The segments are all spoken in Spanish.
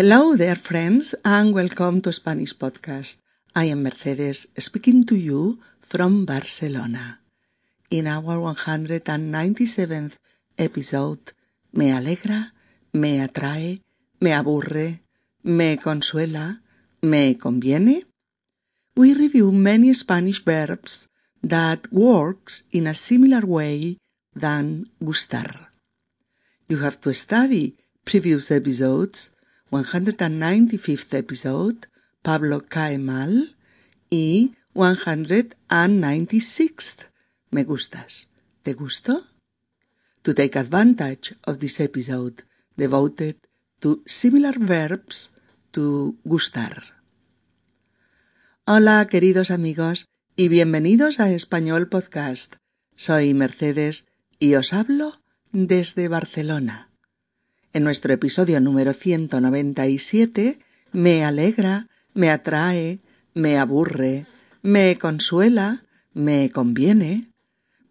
Hello there, friends, and welcome to Spanish Podcast. I am Mercedes speaking to you from Barcelona. In our 197th episode, Me alegra, me atrae, me aburre, me consuela, me conviene, we review many Spanish verbs that works in a similar way than gustar. You have to study previous episodes, 195th episode, Pablo cae mal, y 196th, me gustas. ¿Te gustó? To take advantage of this episode devoted to similar verbs to gustar. Hola, queridos amigos, y bienvenidos a Español Podcast. Soy Mercedes y os hablo desde Barcelona. En nuestro episodio número 197, me alegra, me atrae, me aburre, me consuela, me conviene,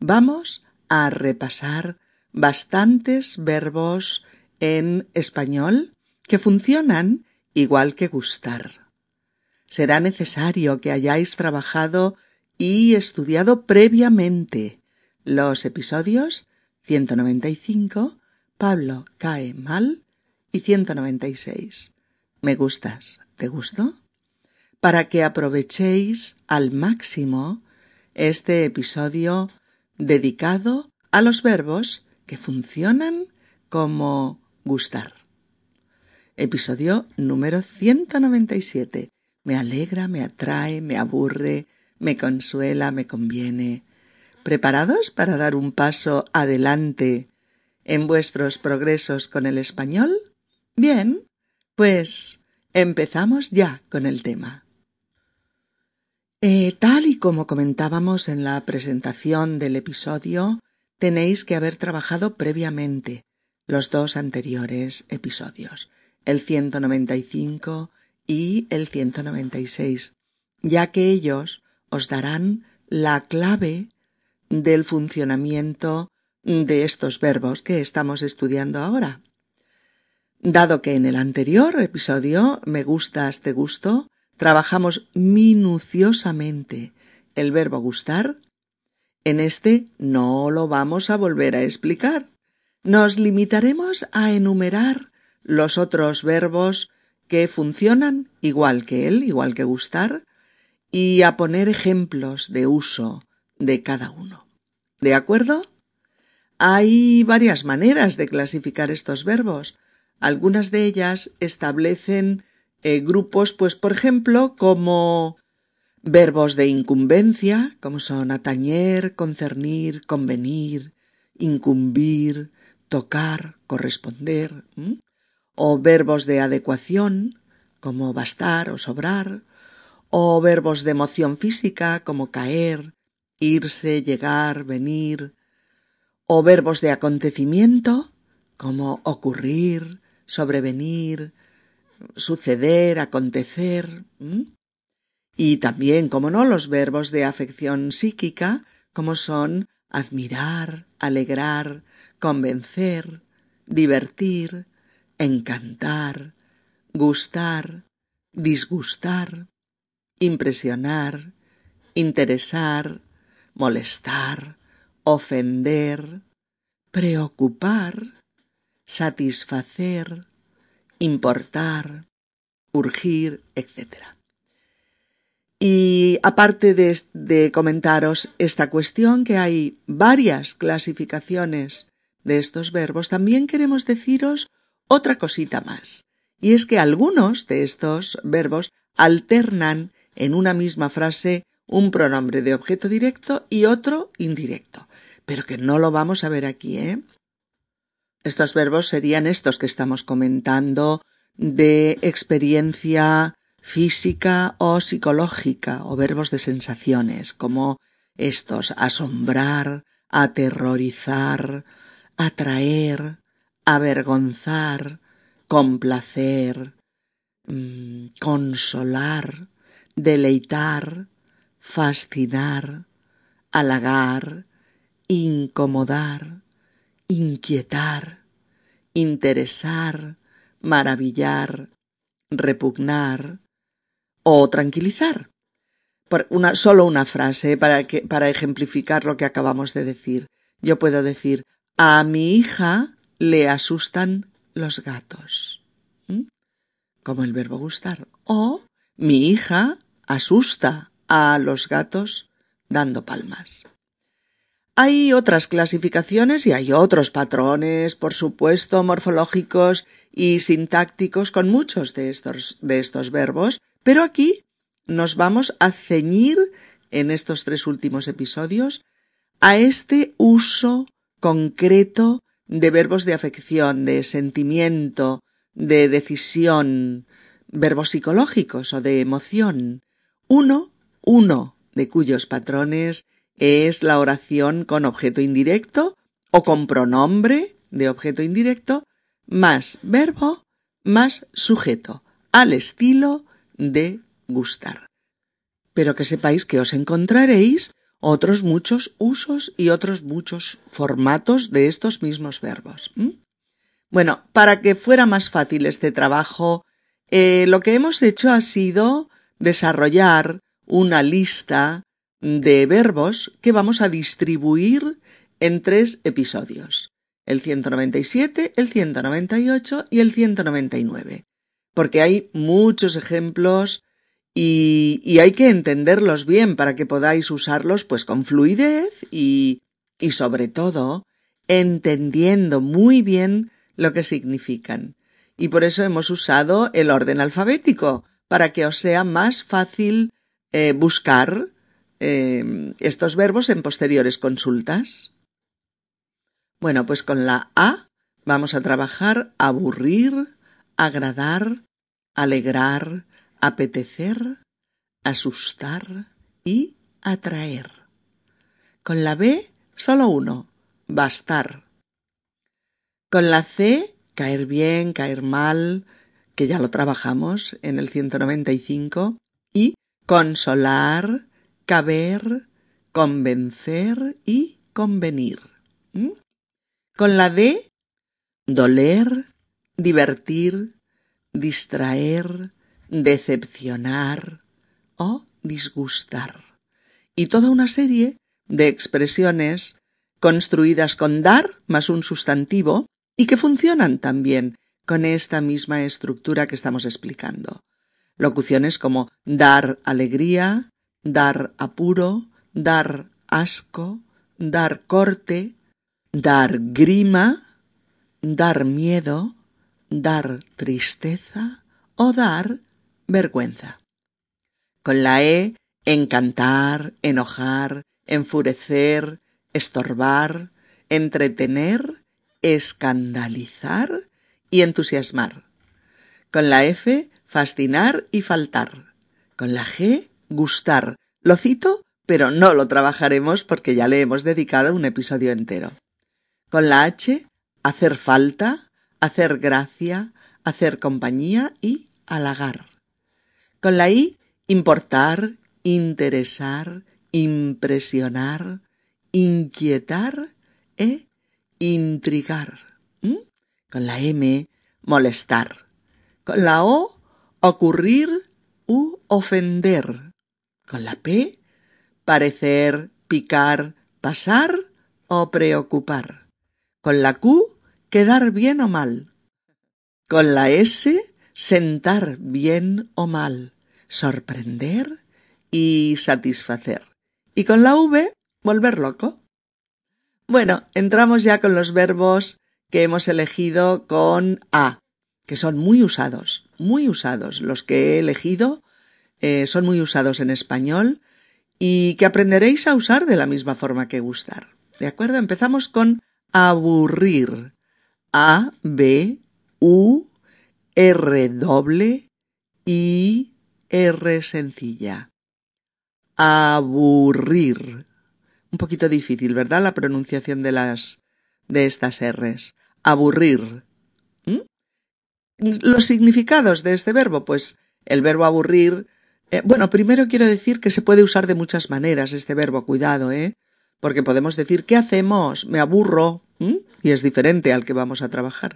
vamos a repasar bastantes verbos en español que funcionan igual que gustar. Será necesario que hayáis trabajado y estudiado previamente los episodios 195, Pablo cae mal y 196. ¿Me gustas? ¿Te gustó? Para que aprovechéis al máximo este episodio dedicado a los verbos que funcionan como gustar. Episodio número 197. Me alegra, me atrae, me aburre, me consuela, me conviene. ¿Preparados para dar un paso adelante en vuestros progresos con el español? Bien, pues empezamos ya con el tema. Eh, tal y como comentábamos en la presentación del episodio, tenéis que haber trabajado previamente los dos anteriores episodios, el 195 y el 196, ya que ellos os darán la clave del funcionamiento de estos verbos que estamos estudiando ahora. Dado que en el anterior episodio me gustas, te gusto, trabajamos minuciosamente el verbo gustar, en este no lo vamos a volver a explicar. Nos limitaremos a enumerar los otros verbos que funcionan igual que él, igual que gustar, y a poner ejemplos de uso de cada uno. ¿De acuerdo? Hay varias maneras de clasificar estos verbos. Algunas de ellas establecen eh, grupos, pues por ejemplo, como verbos de incumbencia, como son atañer, concernir, convenir, incumbir, tocar, corresponder, o verbos de adecuación, como bastar o sobrar, o verbos de emoción física, como caer, irse, llegar, venir, o verbos de acontecimiento, como ocurrir, sobrevenir, suceder, acontecer, y también, como no, los verbos de afección psíquica, como son admirar, alegrar, convencer, divertir, encantar, gustar, disgustar, impresionar, interesar, molestar, ofender, preocupar, satisfacer, importar, urgir, etc. Y aparte de, de, comentaros esta cuestión, que hay varias clasificaciones de estos verbos, también queremos deciros otra cosita más. Y es que algunos de estos verbos alternan en una misma frase un pronombre de objeto directo y otro indirecto, pero que no lo vamos a ver aquí, ¿eh? Estos verbos serían estos que estamos comentando de experiencia física o psicológica o verbos de sensaciones como estos asombrar, aterrorizar, atraer, avergonzar, complacer, mm, consolar, deleitar, fascinar, halagar, incomodar, inquietar, interesar, maravillar, repugnar o tranquilizar. Por una, solo una frase para, para ejemplificar lo que acabamos de decir. Yo puedo decir, a mi hija le asustan los gatos. Como el verbo gustar. O mi hija asusta a los gatos dando palmas. Hay otras clasificaciones y hay otros patrones, por supuesto, morfológicos y sintácticos con muchos de estos, de estos verbos, pero aquí nos vamos a ceñir en estos tres últimos episodios a este uso concreto de verbos de afección, de sentimiento, de decisión, verbos psicológicos o de emoción. Uno, uno de cuyos patrones es la oración con objeto indirecto o con pronombre de objeto indirecto más verbo más sujeto, al estilo de gustar. Pero que sepáis que os encontraréis otros muchos usos y otros muchos formatos de estos mismos verbos. Bueno, para que fuera más fácil este trabajo, eh, lo que hemos hecho ha sido desarrollar una lista de verbos que vamos a distribuir en tres episodios. El 197, el 198 y el 199. Porque hay muchos ejemplos y, hay que entenderlos bien para que podáis usarlos pues con fluidez y, y sobre todo entendiendo muy bien lo que significan. Y por eso hemos usado el orden alfabético, para que os sea más fácil eh, buscar eh, estos verbos en posteriores consultas? Bueno, pues con la A vamos a trabajar aburrir, agradar, alegrar, apetecer, asustar y atraer. Con la B solo uno, bastar. Con la C caer bien, caer mal, que ya lo trabajamos en el 195, y consolar, caber, convencer y convenir. Con la D, doler, divertir, distraer, decepcionar o disgustar. Y toda una serie de expresiones construidas con dar más un sustantivo y que funcionan también con esta misma estructura que estamos explicando. Locuciones como dar alegría, dar apuro, dar asco, dar corte, dar grima, dar miedo, dar tristeza o dar vergüenza. Con la E, encantar, enojar, enfurecer, estorbar, entretener, escandalizar y entusiasmar. Con la F, fascinar y faltar. Con la G, gustar. Lo cito, pero no lo trabajaremos porque ya le hemos dedicado un episodio entero. Con la H, hacer falta, hacer gracia, hacer compañía y halagar. Con la I, importar, interesar, impresionar, inquietar e intrigar. ¿Mm? Con la M, molestar. Con la O, ocurrir u ofender. Con la P, parecer, picar, pasar o preocupar. Con la Q, quedar bien o mal. Con la S, sentar bien o mal, sorprender y satisfacer. Y con la V, volver loco. Bueno, entramos ya con los verbos que hemos elegido con A, que son muy usados, muy usados. Los que he elegido eh, son muy usados en español y que aprenderéis a usar de la misma forma que gustar. ¿De acuerdo? Empezamos con aburrir. A, B, U, R doble, I, R sencilla. Aburrir. Un poquito difícil, ¿verdad? La pronunciación de las de estas R's. Aburrir. ¿Mm? Los significados de este verbo, pues el verbo aburrir eh, bueno, primero quiero decir que se puede usar de muchas maneras este verbo, cuidado, ¿eh? Porque podemos decir, ¿qué hacemos? Me aburro. Y es diferente al que vamos a trabajar.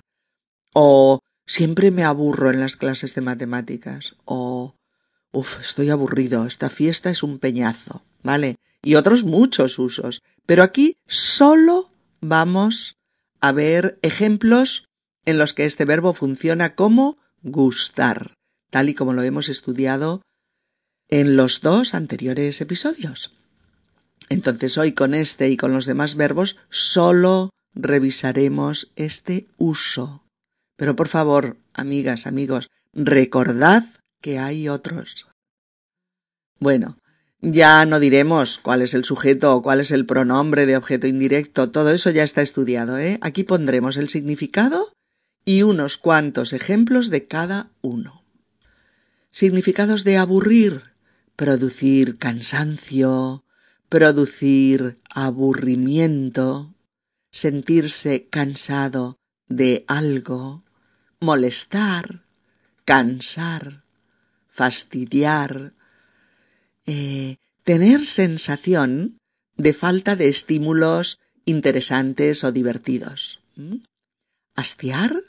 O siempre me aburro en las clases de matemáticas. O, uf, estoy aburrido, esta fiesta es un peñazo, ¿vale? Y otros muchos usos. Pero aquí solo vamos a ver ejemplos en los que este verbo funciona como gustar, tal y como lo hemos estudiado en los dos anteriores episodios. Entonces hoy con este y con los demás verbos solo revisaremos este uso. Pero por favor, amigas, amigos, recordad que hay otros. Bueno, ya no diremos cuál es el sujeto o cuál es el pronombre de objeto indirecto, todo eso ya está estudiado, ¿eh? Aquí pondremos el significado y unos cuantos ejemplos de cada uno. Significados de aburrir, producir cansancio, producir aburrimiento, sentirse cansado de algo, molestar, cansar, fastidiar, eh, tener sensación de falta de estímulos interesantes o divertidos. Hastiar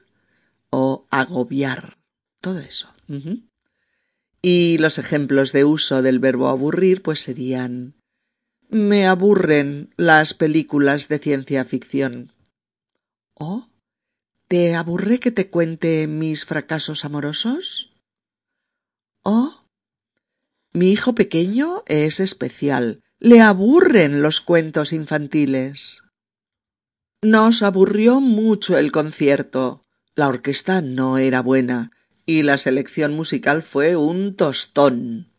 o agobiar. Todo eso. Y los ejemplos de uso del verbo aburrir pues serían me aburren las películas de ciencia ficción. ¿O te aburre que te cuente mis fracasos amorosos? ¿O mi hijo pequeño es especial. Le aburren los cuentos infantiles. Nos aburrió mucho el concierto. La orquesta no era buena y la selección musical fue un tostón.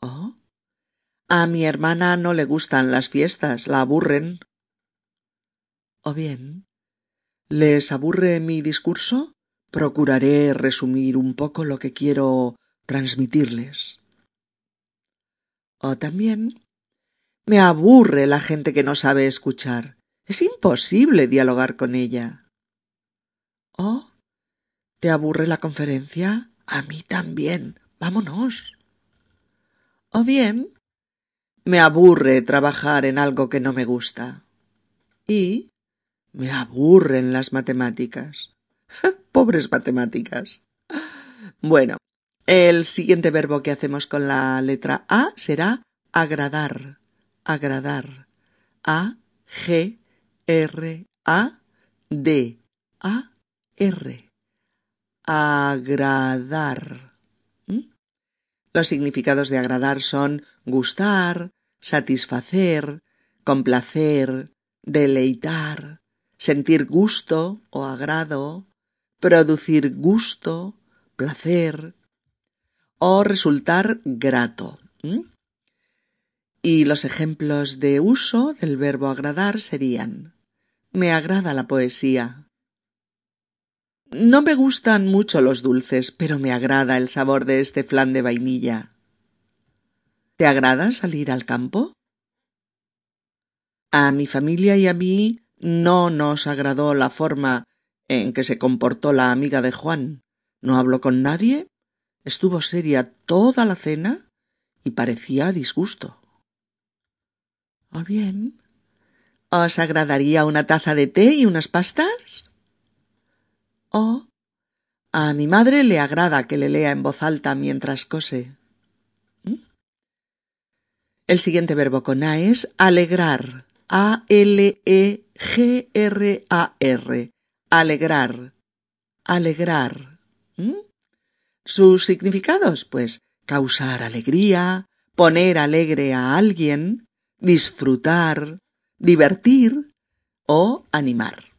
¿Oh? A mi hermana no le gustan las fiestas, la aburren. ¿O bien? ¿Les aburre mi discurso? Procuraré resumir un poco lo que quiero transmitirles. O también me aburre la gente que no sabe escuchar. Es imposible dialogar con ella. ¿O te aburre la conferencia? A mí también. Vámonos. O bien me aburre trabajar en algo que no me gusta. Y me aburren las matemáticas. Pobres matemáticas. Bueno, el siguiente verbo que hacemos con la letra A será agradar. Agradar. A G R A D A R. Agradar. ¿Mm? Los significados de agradar son gustar, satisfacer, complacer, deleitar, sentir gusto o agrado, producir gusto, placer, o resultar grato. Y los ejemplos de uso del verbo agradar serían me agrada la poesía. No me gustan mucho los dulces, pero me agrada el sabor de este flan de vainilla. ¿Te agrada salir al campo? A mi familia y a mí no nos agradó la forma en que se comportó la amiga de Juan. No habló con nadie Estuvo seria toda la cena y parecía disgusto. ¿O bien? ¿Os agradaría una taza de té y unas pastas? ¿O a mi madre le agrada que le lea en voz alta mientras cose? ¿Mm? El siguiente verbo con A es alegrar. A-L-E-G-R-A-R. Alegrar. Alegrar. ¿Mm? Sus significados, pues, causar alegría, poner alegre a alguien, disfrutar, divertir o animar.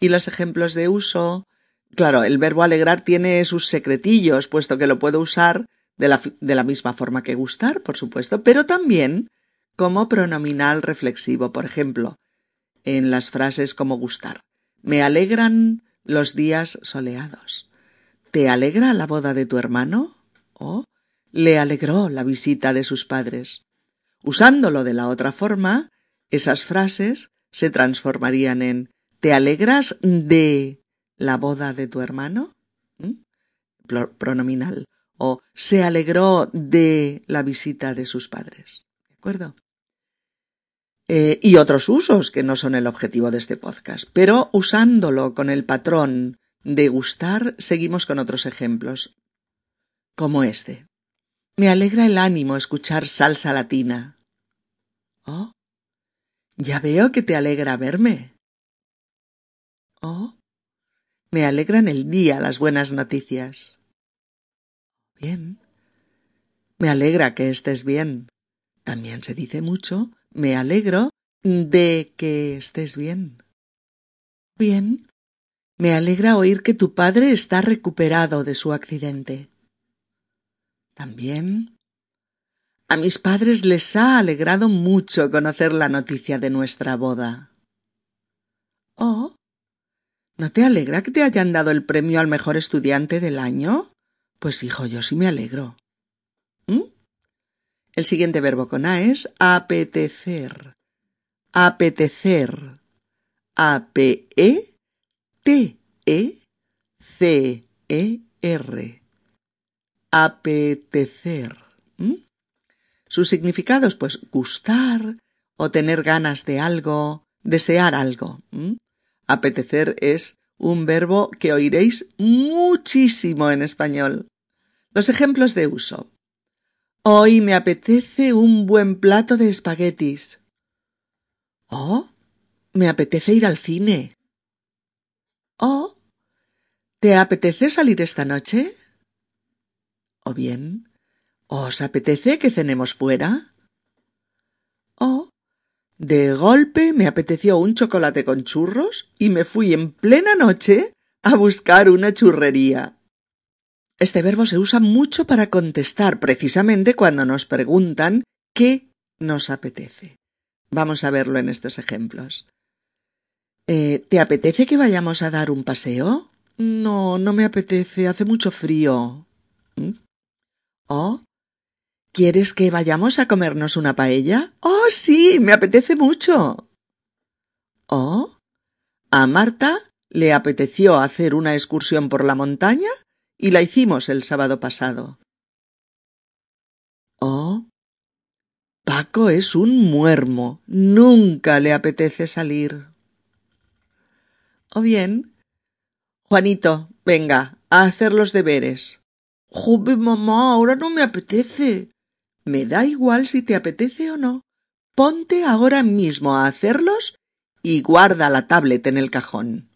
Y los ejemplos de uso, claro, el verbo alegrar tiene sus secretillos, puesto que lo puedo usar de la, de la misma forma que gustar, por supuesto, pero también como pronominal reflexivo, por ejemplo, en las frases como gustar. Me alegran los días soleados. ¿Te alegra la boda de tu hermano? ¿O le alegró la visita de sus padres? Usándolo de la otra forma, esas frases se transformarían en ¿Te alegras de la boda de tu hermano? ¿Mm? Pronominal. O se alegró de la visita de sus padres. ¿De acuerdo? eh, y otros usos que no son el objetivo de este podcast. Pero usándolo con el patrón de gustar, seguimos con otros ejemplos, como este. Me alegra el ánimo escuchar salsa latina. Oh, ya veo que te alegra verme. Oh, me alegran el día las buenas noticias. Bien. Me alegra que estés bien. También se dice mucho me alegro de que estés bien. Bien. Me alegra oír que tu padre está recuperado de su accidente. También. A mis padres les ha alegrado mucho conocer la noticia de nuestra boda. Oh. ¿No te alegra que te hayan dado el premio al mejor estudiante del año? Pues hijo, yo sí me alegro. ¿Mm? El siguiente verbo con A es apetecer. Apetecer. A-P-E-T-E-C-E-R. Apetecer. ¿Mm? Sus significados, pues gustar o tener ganas de algo, desear algo. ¿Mm? Apetecer es un verbo que oiréis muchísimo en español. Los ejemplos de uso. Hoy me apetece un buen plato de espaguetis. Oh, me apetece ir al cine. Oh, ¿te apetece salir esta noche? O bien, ¿os apetece que cenemos fuera? De golpe me apeteció un chocolate con churros y me fui en plena noche a buscar una churrería. Este verbo se usa mucho para contestar precisamente cuando nos preguntan qué nos apetece. Vamos a verlo en estos ejemplos. Eh, ¿Te apetece que vayamos a dar un paseo? No, no me apetece, hace mucho frío. ¿Mm? ¿Oh? ¿Quieres que vayamos a comernos una paella? Oh, sí, me apetece mucho. ¿Oh? ¿A Marta le apeteció hacer una excursión por la montaña? y la hicimos el sábado pasado. Oh. Paco es un muermo. Nunca le apetece salir. O bien. Juanito, venga, a hacer los deberes. Jube, mamá, ahora no me apetece. Me da igual si te apetece o no. Ponte ahora mismo a hacerlos y guarda la tablet en el cajón.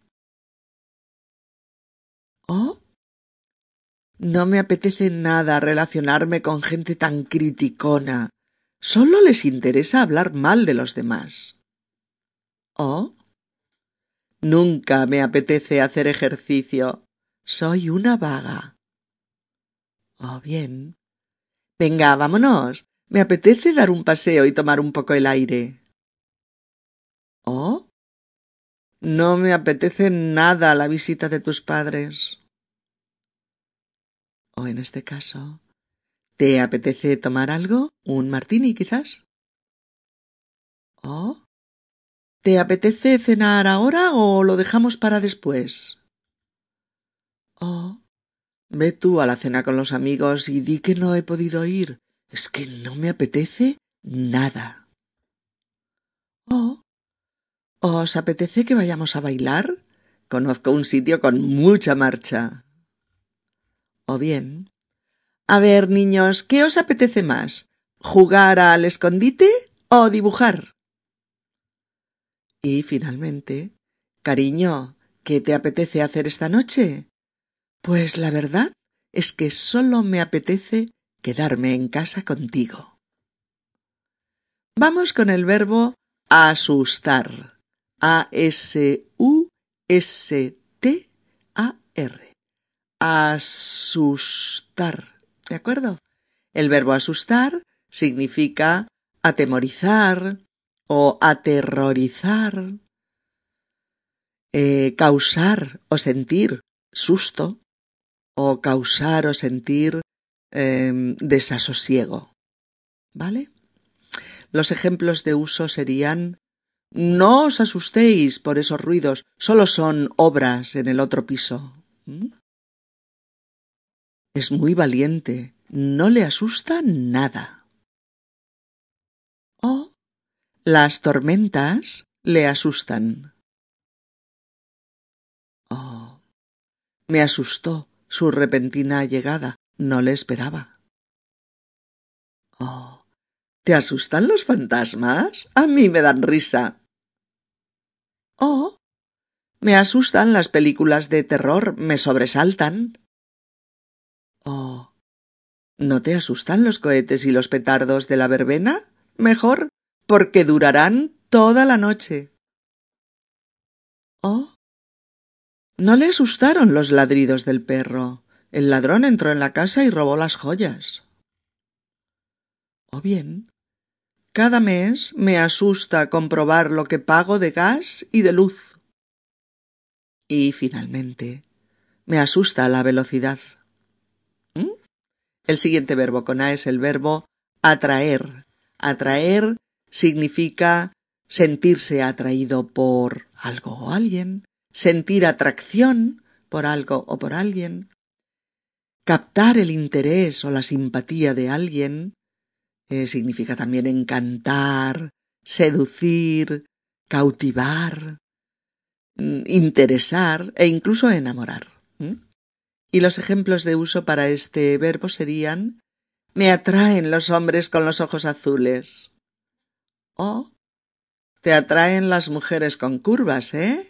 Oh, no me apetece nada relacionarme con gente tan criticona. Solo les interesa hablar mal de los demás. ¿Oh? Nunca me apetece hacer ejercicio. Soy una vaga. Oh, bien. Venga, vámonos. Me apetece dar un paseo y tomar un poco el aire. ¿Oh? No me apetece nada la visita de tus padres. O en este caso, ¿te apetece tomar algo? ¿Un martini quizás? ¿O te apetece cenar ahora o lo dejamos para después? Oh, ve tú a la cena con los amigos y di que no he podido ir. Es que no me apetece nada. Oh, ¿os apetece que vayamos a bailar? Conozco un sitio con mucha marcha. O bien, a ver, niños, ¿qué os apetece más? ¿Jugar al escondite o dibujar? Y finalmente, cariño, ¿qué te apetece hacer esta noche? Pues la verdad es que solo me apetece quedarme en casa contigo. Vamos con el verbo asustar. A-S-U-S-T-A-R asustar. ¿De acuerdo? El verbo asustar significa atemorizar o aterrorizar, eh, causar o sentir susto o causar o sentir em, desasosiego. ¿Vale? Los ejemplos de uso serían no os asustéis por esos ruidos, solo son obras en el otro piso. ¿Mm? Es muy valiente, no le asusta nada. Oh, Las tormentas le asustan. Oh, me asustó su repentina llegada. No le esperaba. Oh, ¿te asustan los fantasmas? A mí me dan risa. Oh, me asustan las películas de terror, me sobresaltan. Oh, ¿no te asustan los cohetes y los petardos de la verbena? Mejor, porque durarán toda la noche. Oh, no le asustaron los ladridos del perro. El ladrón entró en la casa y robó las joyas. O bien, cada mes me asusta comprobar lo que pago de gas y de luz. Y finalmente, me asusta la velocidad. ¿Mm? El siguiente verbo con A es el verbo atraer. Atraer significa sentirse atraído por algo o alguien, sentir atracción por algo o por alguien, captar el interés o la simpatía de alguien, eh, significa también encantar, seducir, cautivar, Mm, interesar e incluso enamorar. Y los ejemplos de uso para este verbo serían me atraen los hombres con los ojos azules. O te atraen las mujeres con curvas, ¿eh?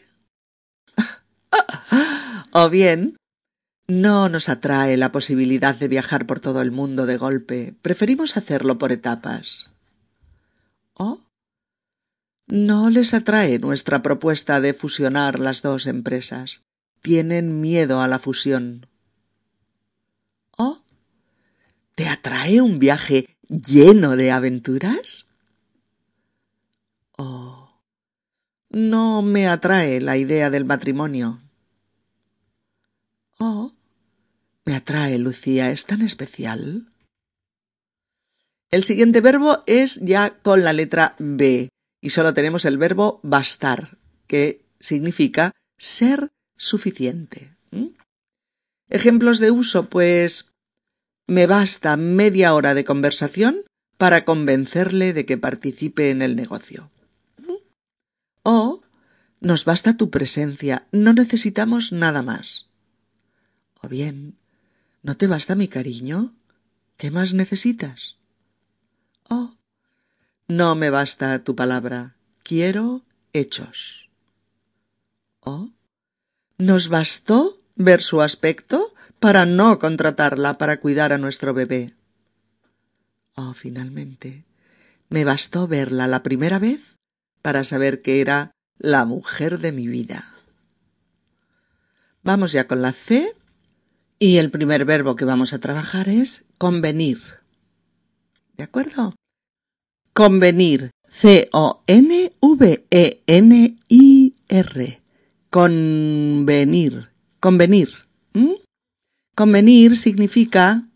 o bien no nos atrae la posibilidad de viajar por todo el mundo de golpe. Preferimos hacerlo por etapas. O no les atrae nuestra propuesta de fusionar las dos empresas. Tienen miedo a la fusión. ¿Oh? ¿Te atrae un viaje lleno de aventuras? Oh. No me atrae la idea del matrimonio. Me atrae, Lucía, es tan especial. El siguiente verbo es ya con la letra B y solo tenemos el verbo bastar, que significa ser suficiente. Ejemplos de uso, pues me basta media hora de conversación para convencerle de que participe en el negocio. O nos basta tu presencia, no necesitamos nada más. O bien, ¿no te basta mi cariño? ¿Qué más necesitas? Oh, no me basta tu palabra, quiero hechos. ¿Oh? ¿Nos bastó ver su aspecto para no contratarla para cuidar a nuestro bebé? Oh, finalmente, me bastó verla la primera vez para saber que era la mujer de mi vida. Vamos ya con la C y el primer verbo que vamos a trabajar es convenir. ¿De acuerdo? Convenir. C-O-N-V-E-N-I-R. Convenir. Convenir. Convenir significa,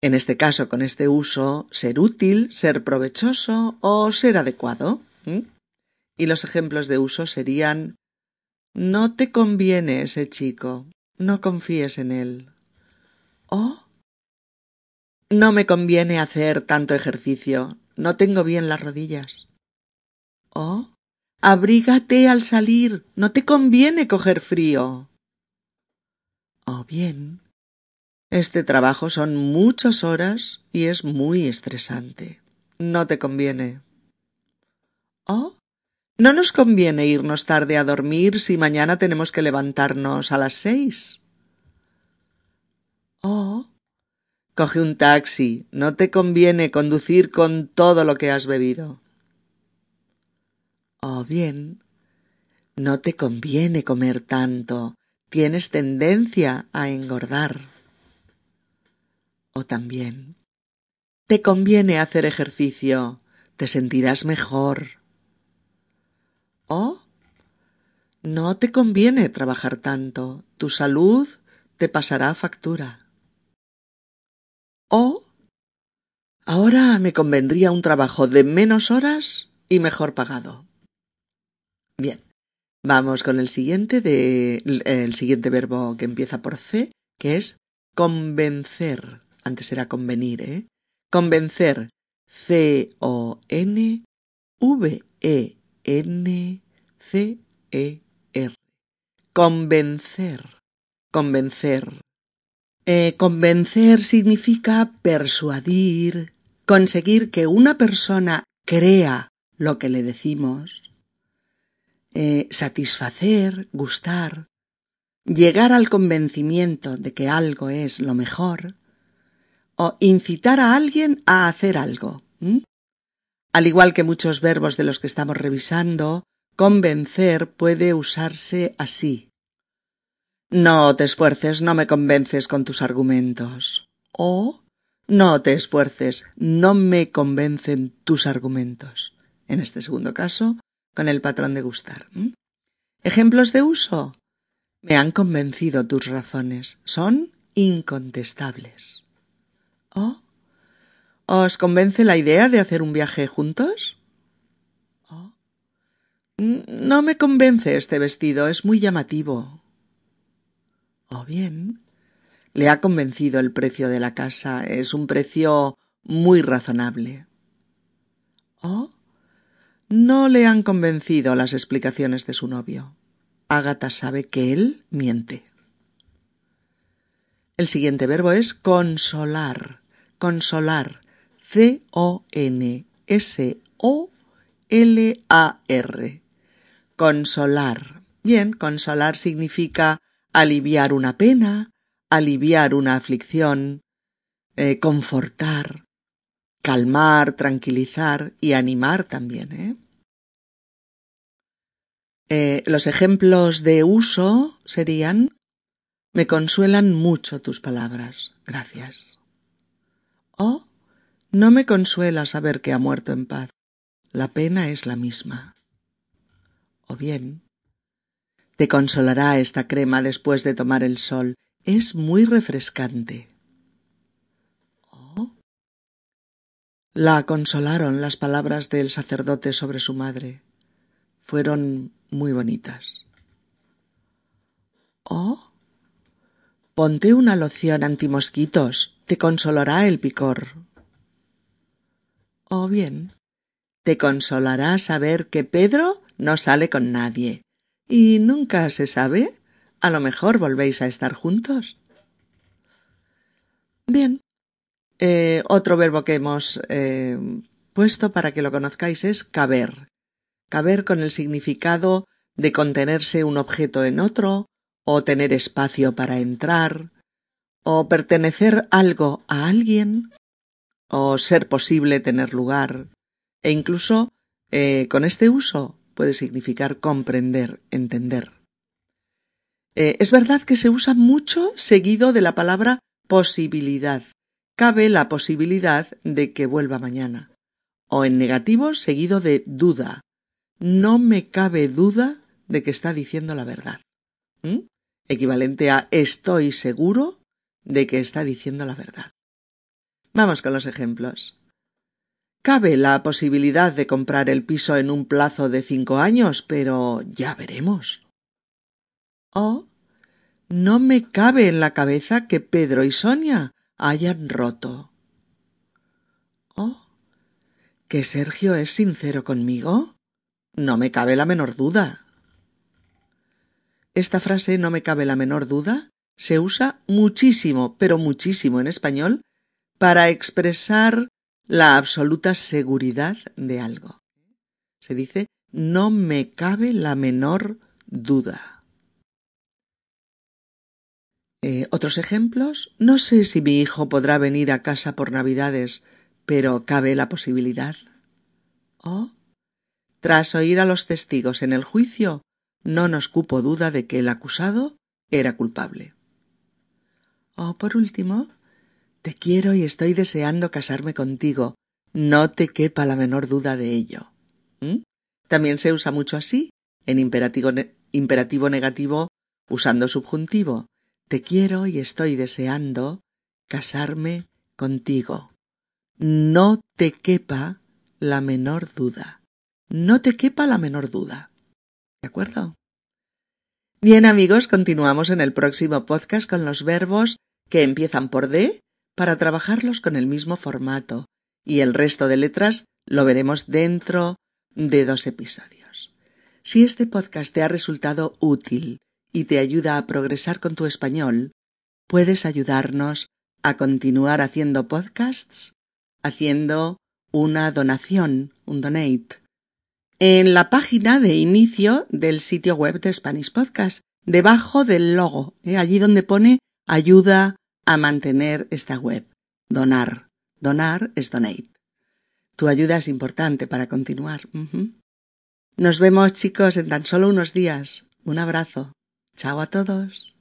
en este caso con este uso, ser útil, ser provechoso o ser adecuado. Y los ejemplos de uso serían no te conviene ese chico, no confíes en él. O no me conviene hacer tanto ejercicio, no tengo bien las rodillas. Oh, abrígate al salir. No te conviene coger frío. Oh, bien. Este trabajo son muchas horas y es muy estresante. No te conviene. Oh, no nos conviene irnos tarde a dormir si mañana tenemos que levantarnos a las seis. Oh, Coge un taxi. No te conviene conducir con todo lo que has bebido. O bien, no te conviene comer tanto. Tienes tendencia a engordar. O también, te conviene hacer ejercicio. Te sentirás mejor. O no te conviene trabajar tanto. Tu salud te pasará factura. O ahora me convendría un trabajo de menos horas y mejor pagado. Bien, vamos con el siguiente de el siguiente verbo que empieza por C, que es convencer. Antes era convenir, ¿eh? Convencer. C O N V-E-N-C-E-R. Convencer. Convencer. Eh, convencer significa persuadir, conseguir que una persona crea lo que le decimos, eh, satisfacer, gustar, llegar al convencimiento de que algo es lo mejor, o incitar a alguien a hacer algo. Al igual que muchos verbos de los que estamos revisando, convencer puede usarse así. No te esfuerces, no me convences con tus argumentos. O no te esfuerces, no me convencen tus argumentos. En este segundo caso, con el patrón de gustar. Ejemplos de uso. Me han convencido tus razones. Son incontestables. ¿O os convence la idea de hacer un viaje juntos? ¿O no me convence este vestido, es muy llamativo. O bien, le ha convencido el precio de la casa, es un precio muy razonable. O no le han convencido las explicaciones de su novio. Ágata sabe que él miente. El siguiente verbo es consolar. Consolar. C-O-N-S-O-L-A-R. Consolar. Bien, consolar significa aliviar una pena, aliviar una aflicción, eh, confortar, calmar, tranquilizar y animar también. ¿eh? Eh, los ejemplos de uso serían me consuelan mucho tus palabras. Gracias. No me consuela saber que ha muerto en paz. La pena es la misma. O bien, te consolará esta crema después de tomar el sol. Es muy refrescante. Oh. La consolaron las palabras del sacerdote sobre su madre. Fueron muy bonitas. Oh. Ponte una loción antimosquitos. Te consolará el picor. O bien, te consolará saber que Pedro no sale con nadie y nunca se sabe, a lo mejor volvéis a estar juntos. Bien. Eh, otro verbo que hemos eh, puesto para que lo conozcáis es caber. Caber con el significado de contenerse un objeto en otro, o tener espacio para entrar, o pertenecer algo a alguien, o ser posible tener lugar, e incluso eh, con este uso puede significar comprender, entender. Eh, es verdad que se usa mucho seguido de la palabra posibilidad. Cabe la posibilidad de que vuelva mañana. O en negativo seguido de duda. No me cabe duda de que está diciendo la verdad. ¿Mm? Equivalente a estoy seguro de que está diciendo la verdad. Vamos con los ejemplos. Cabe la posibilidad de comprar el piso en un plazo de cinco años, pero ya veremos. Oh, no me cabe en la cabeza que Pedro y Sonia hayan roto. Oh, ¿que Sergio es sincero conmigo? No me cabe la menor duda. Esta frase no me cabe la menor duda se usa muchísimo, pero muchísimo en español para expresar la absoluta seguridad de algo. Se dice no me cabe la menor duda. Eh, Otros ejemplos. No sé si mi hijo podrá venir a casa por Navidades, pero cabe la posibilidad. O, tras oír a los testigos en el juicio, no nos cupo duda de que el acusado era culpable. O, por último, te quiero y estoy deseando casarme contigo. No te quepa la menor duda de ello. ¿Mm? También se usa mucho así, en imperativo, imperativo negativo, usando subjuntivo. Te quiero y estoy deseando casarme contigo. No te quepa la menor duda. No te quepa la menor duda. ¿De acuerdo? Bien amigos, continuamos en el próximo podcast con los verbos que empiezan por D para trabajarlos con el mismo formato y el resto de letras lo veremos dentro de dos episodios. Si este podcast te ha resultado útil y te ayuda a progresar con tu español, puedes ayudarnos a continuar haciendo podcasts haciendo una donación, un donate, en la página de inicio del sitio web de Spanish Podcast, debajo del logo, ¿eh? allí donde pone ayuda a mantener esta web. Donar. Donar es donate. Tu ayuda es importante para continuar. Nos vemos chicos en tan solo unos días. Un abrazo. Chao a todos.